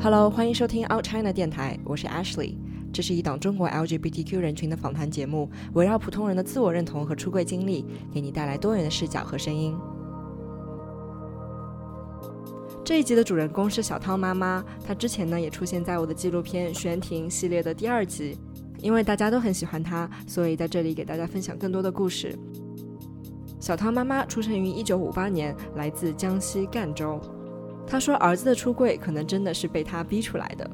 Hello，欢迎收听 Out China 电台，我是 Ashley。这是一档中国 LGBTQ 人群的访谈节目，围绕普通人的自我认同和出柜经历，给你带来多元的视角和声音。这一集的主人公是小汤妈妈，她之前呢也出现在我的纪录片《悬停》系列的第二集。因为大家都很喜欢她，所以在这里给大家分享更多的故事。小汤妈妈出生于1958年，来自江西赣州。他说，儿子的出柜可能真的是被他逼出来的。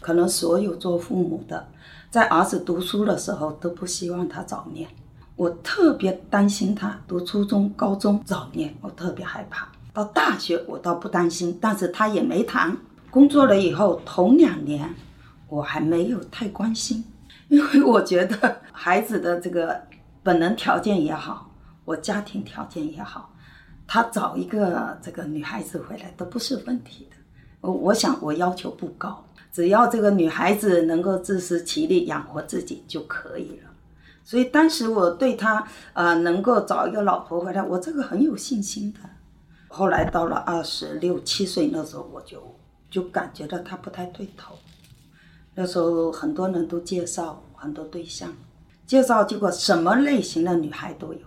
可能所有做父母的，在儿子读书的时候都不希望他早恋。我特别担心他读初中、高中早恋，我特别害怕。到大学我倒不担心，但是他也没谈。工作了以后，头两年我还没有太关心，因为我觉得孩子的这个本能条件也好，我家庭条件也好，他找一个这个女孩子回来都不是问题的。我我想我要求不高。只要这个女孩子能够自食其力养活自己就可以了，所以当时我对他呃能够找一个老婆回来，我这个很有信心的。后来到了二十六七岁那时候，我就就感觉到他不太对头。那时候很多人都介绍很多对象，介绍结果什么类型的女孩都有，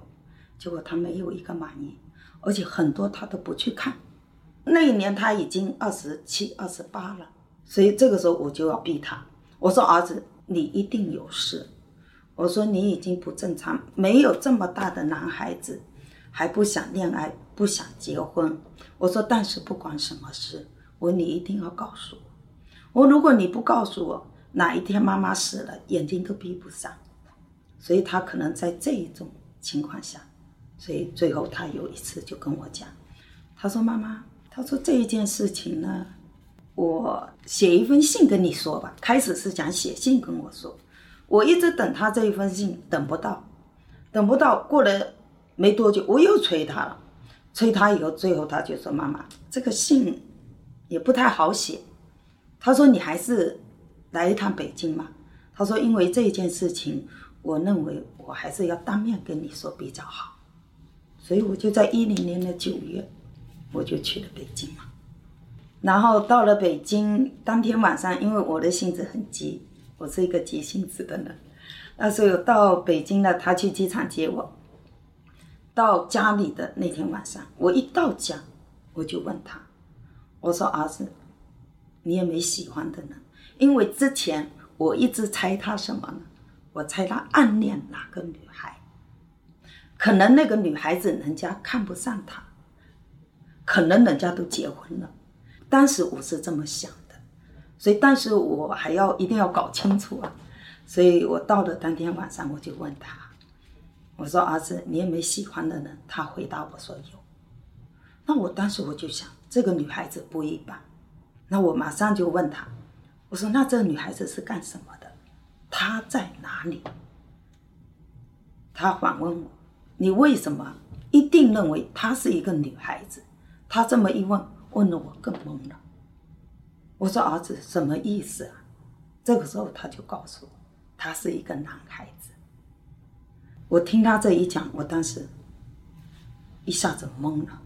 结果他没有一个满意，而且很多他都不去看。那一年他已经二十七二十八了。所以这个时候我就要逼他，我说儿子，你一定有事，我说你已经不正常，没有这么大的男孩子，还不想恋爱，不想结婚。我说但是不管什么事，我你一定要告诉我，我如果你不告诉我，哪一天妈妈死了，眼睛都闭不上。所以他可能在这一种情况下，所以最后他有一次就跟我讲，他说妈妈，他说这一件事情呢。我写一封信跟你说吧。开始是想写信跟我说，我一直等他这一封信，等不到，等不到。过了没多久，我又催他了，催他以后，最后他就说：“妈妈，这个信也不太好写。”他说：“你还是来一趟北京嘛。”他说：“因为这件事情，我认为我还是要当面跟你说比较好。”所以我就在一零年的九月，我就去了北京嘛。然后到了北京，当天晚上，因为我的性子很急，我是一个急性子的人，那时候到北京了，他去机场接我，到家里的那天晚上，我一到家，我就问他，我说儿子，你也没喜欢的人，因为之前我一直猜他什么呢？我猜他暗恋哪个女孩，可能那个女孩子人家看不上他，可能人家都结婚了。当时我是这么想的，所以但是我还要一定要搞清楚啊，所以我到了当天晚上我就问他，我说儿子，你有没有喜欢的人？他回答我说有。那我当时我就想，这个女孩子不一般。那我马上就问他，我说那这个女孩子是干什么的？她在哪里？他反问我，你为什么一定认为她是一个女孩子？他这么一问。问的我更懵了，我说儿子什么意思啊？这个时候他就告诉我，他是一个男孩子。我听他这一讲，我当时一下子懵了，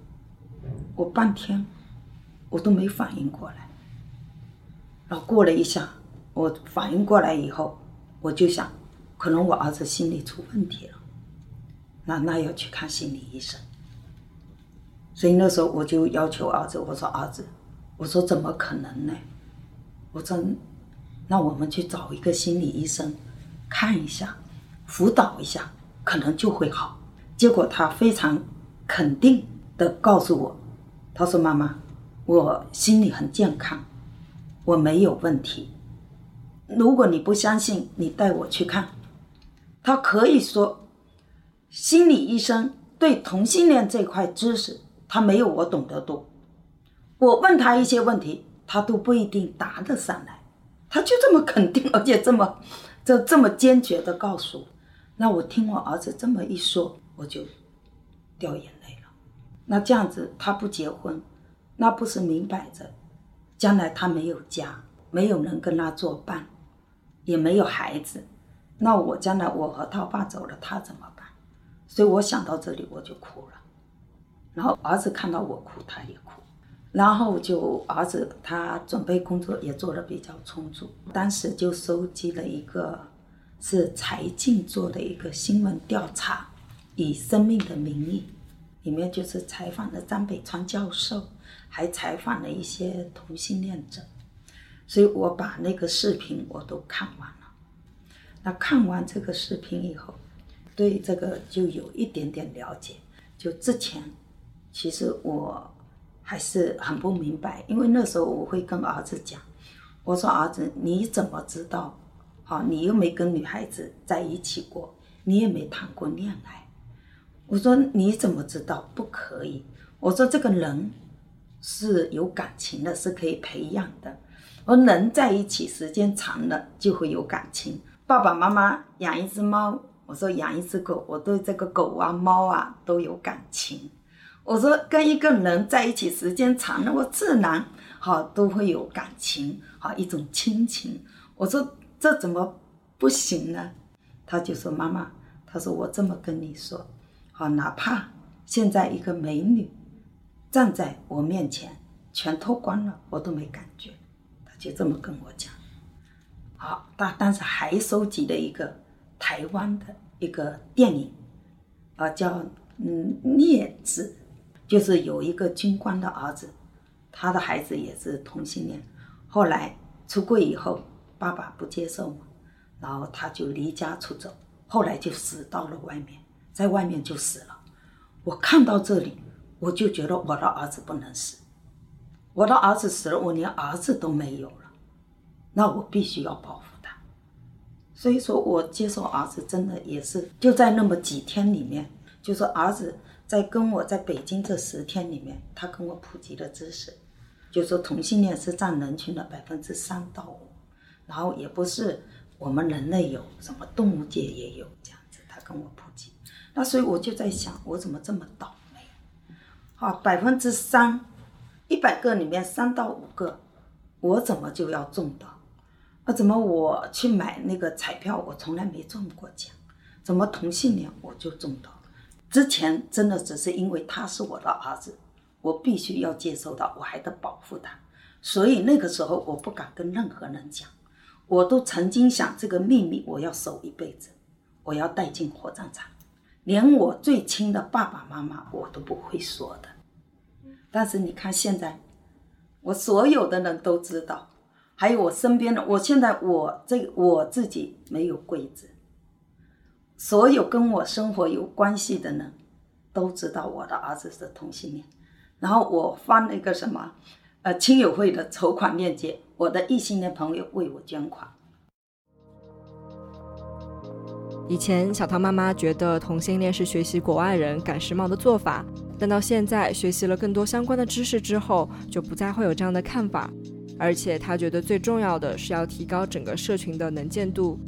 我半天我都没反应过来。然后过了一下，我反应过来以后，我就想，可能我儿子心理出问题了，那那要去看心理医生。所以那时候我就要求儿子，我说儿子，我说怎么可能呢？我说，那我们去找一个心理医生，看一下，辅导一下，可能就会好。结果他非常肯定的告诉我，他说妈妈，我心理很健康，我没有问题。如果你不相信，你带我去看。他可以说，心理医生对同性恋这块知识。他没有我懂得多，我问他一些问题，他都不一定答得上来，他就这么肯定，而且这么，这这么坚决的告诉我。那我听我儿子这么一说，我就掉眼泪了。那这样子他不结婚，那不是明摆着，将来他没有家，没有人跟他作伴，也没有孩子，那我将来我和他爸走了，他怎么办？所以我想到这里我就哭了。然后儿子看到我哭，他也哭。然后就儿子他准备工作也做得比较充足，当时就收集了一个是财经做的一个新闻调查，以生命的名义，里面就是采访了张北川教授，还采访了一些同性恋者，所以我把那个视频我都看完了。那看完这个视频以后，对这个就有一点点了解。就之前，其实我。还是很不明白，因为那时候我会跟儿子讲，我说儿子你怎么知道？好，你又没跟女孩子在一起过，你也没谈过恋爱，我说你怎么知道？不可以。我说这个人是有感情的，是可以培养的。我说人在一起时间长了就会有感情。爸爸妈妈养一只猫，我说养一只狗，我对这个狗啊猫啊都有感情。我说跟一个人在一起时间长了，我自然好都会有感情，好一种亲情。我说这怎么不行呢？他就说妈妈，他说我这么跟你说，好哪怕现在一个美女站在我面前，全脱光了，我都没感觉。他就这么跟我讲。好，他当时还收集了一个台湾的一个电影，啊叫嗯孽子。就是有一个军官的儿子，他的孩子也是同性恋，后来出柜以后，爸爸不接受嘛，然后他就离家出走，后来就死到了外面，在外面就死了。我看到这里，我就觉得我的儿子不能死，我的儿子死了，我连儿子都没有了，那我必须要保护他。所以说我接受儿子真的也是就在那么几天里面，就说儿子。在跟我在北京这十天里面，他跟我普及的知识，就说同性恋是占人群的百分之三到五，然后也不是我们人类有什么动物界也有这样子，他跟我普及，那所以我就在想，我怎么这么倒霉？好，百分之三，一百个里面三到五个，我怎么就要中到？那怎么我去买那个彩票，我从来没中过奖，怎么同性恋我就中到了？之前真的只是因为他是我的儿子，我必须要接受到，我还得保护他，所以那个时候我不敢跟任何人讲，我都曾经想这个秘密我要守一辈子，我要带进火葬场，连我最亲的爸爸妈妈我都不会说的。但是你看现在，我所有的人都知道，还有我身边的，我现在我这我自己没有柜子。所有跟我生活有关系的人，都知道我的儿子是同性恋。然后我发了一个什么，呃，亲友会的筹款链接，我的异性恋朋友为我捐款。以前小汤妈妈觉得同性恋是学习国外人赶时髦的做法，但到现在学习了更多相关的知识之后，就不再会有这样的看法。而且她觉得最重要的是要提高整个社群的能见度。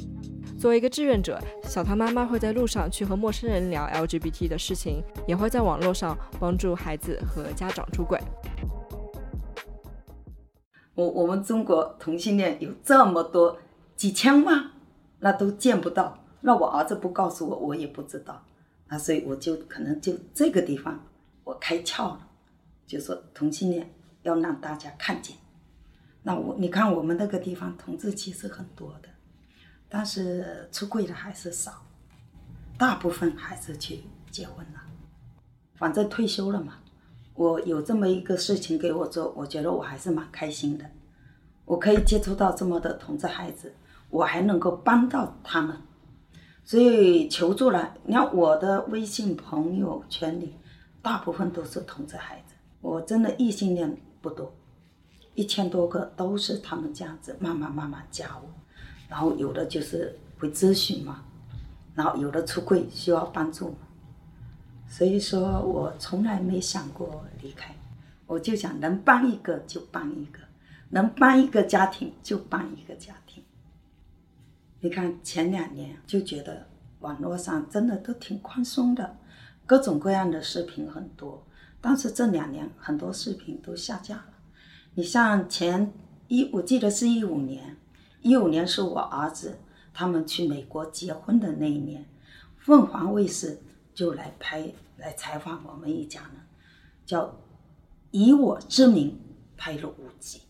作为一个志愿者，小唐妈妈会在路上去和陌生人聊 LGBT 的事情，也会在网络上帮助孩子和家长出轨。我我们中国同性恋有这么多几千万，那都见不到。那我儿子不告诉我，我也不知道。那所以我就可能就这个地方我开窍了，就说同性恋要让大家看见。那我你看我们那个地方同志其实很多的。但是出柜的还是少，大部分还是去结婚了。反正退休了嘛，我有这么一个事情给我做，我觉得我还是蛮开心的。我可以接触到这么多同志孩子，我还能够帮到他们，所以求助了。你看我的微信朋友圈里，大部分都是同志孩子，我真的异性恋不多，一千多个都是他们这样子慢慢慢慢加我。然后有的就是会咨询嘛，然后有的出柜需要帮助嘛，所以说我从来没想过离开，我就想能帮一个就帮一个，能帮一个家庭就帮一个家庭。你看前两年就觉得网络上真的都挺宽松的，各种各样的视频很多，但是这两年很多视频都下架了。你像前一，我记得是一五年。一五年是我儿子他们去美国结婚的那一年，凤凰卫视就来拍来采访我们一家人，叫以我之名拍了五集，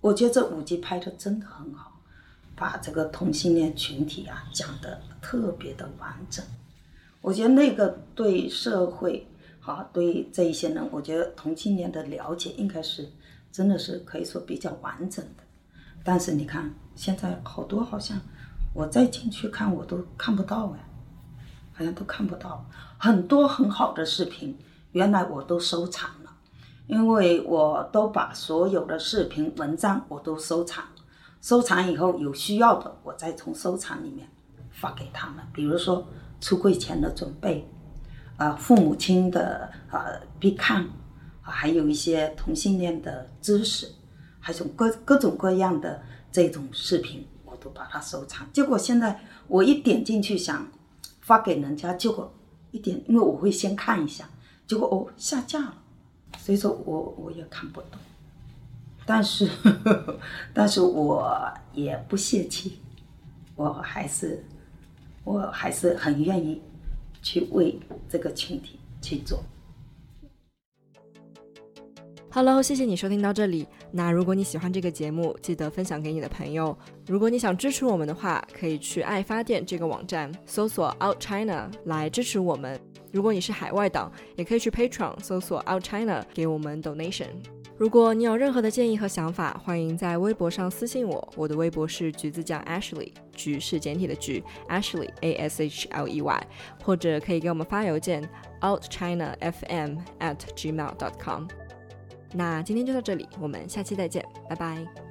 我觉得这五集拍的真的很好，把这个同性恋群体啊讲的特别的完整。我觉得那个对社会，哈，对这一些人，我觉得同性恋的了解应该是真的是可以说比较完整的。但是你看，现在好多好像我再进去看我都看不到哎，好像都看不到很多很好的视频，原来我都收藏了，因为我都把所有的视频文章我都收藏，收藏以后有需要的我再从收藏里面发给他们，比如说。出柜前的准备，啊，父母亲的啊必看，还有一些同性恋的知识，还有各各种各样的这种视频，我都把它收藏。结果现在我一点进去想发给人家，结果一点，因为我会先看一下，结果哦下架了，所以说我我也看不懂，但是呵呵 但是我也不泄气，我还是。我还是很愿意去为这个群体去做。Hello，谢谢你收听到这里。那如果你喜欢这个节目，记得分享给你的朋友。如果你想支持我们的话，可以去爱发电这个网站搜索 Out China 来支持我们。如果你是海外党，也可以去 Patreon 搜索 Out China 给我们 donation。如果你有任何的建议和想法，欢迎在微博上私信我。我的微博是橘子酱 Ashley，橘是简体的橘，Ashley A S H L E Y，或者可以给我们发邮件 outchinafm at gmail dot com。那今天就到这里，我们下期再见，拜拜。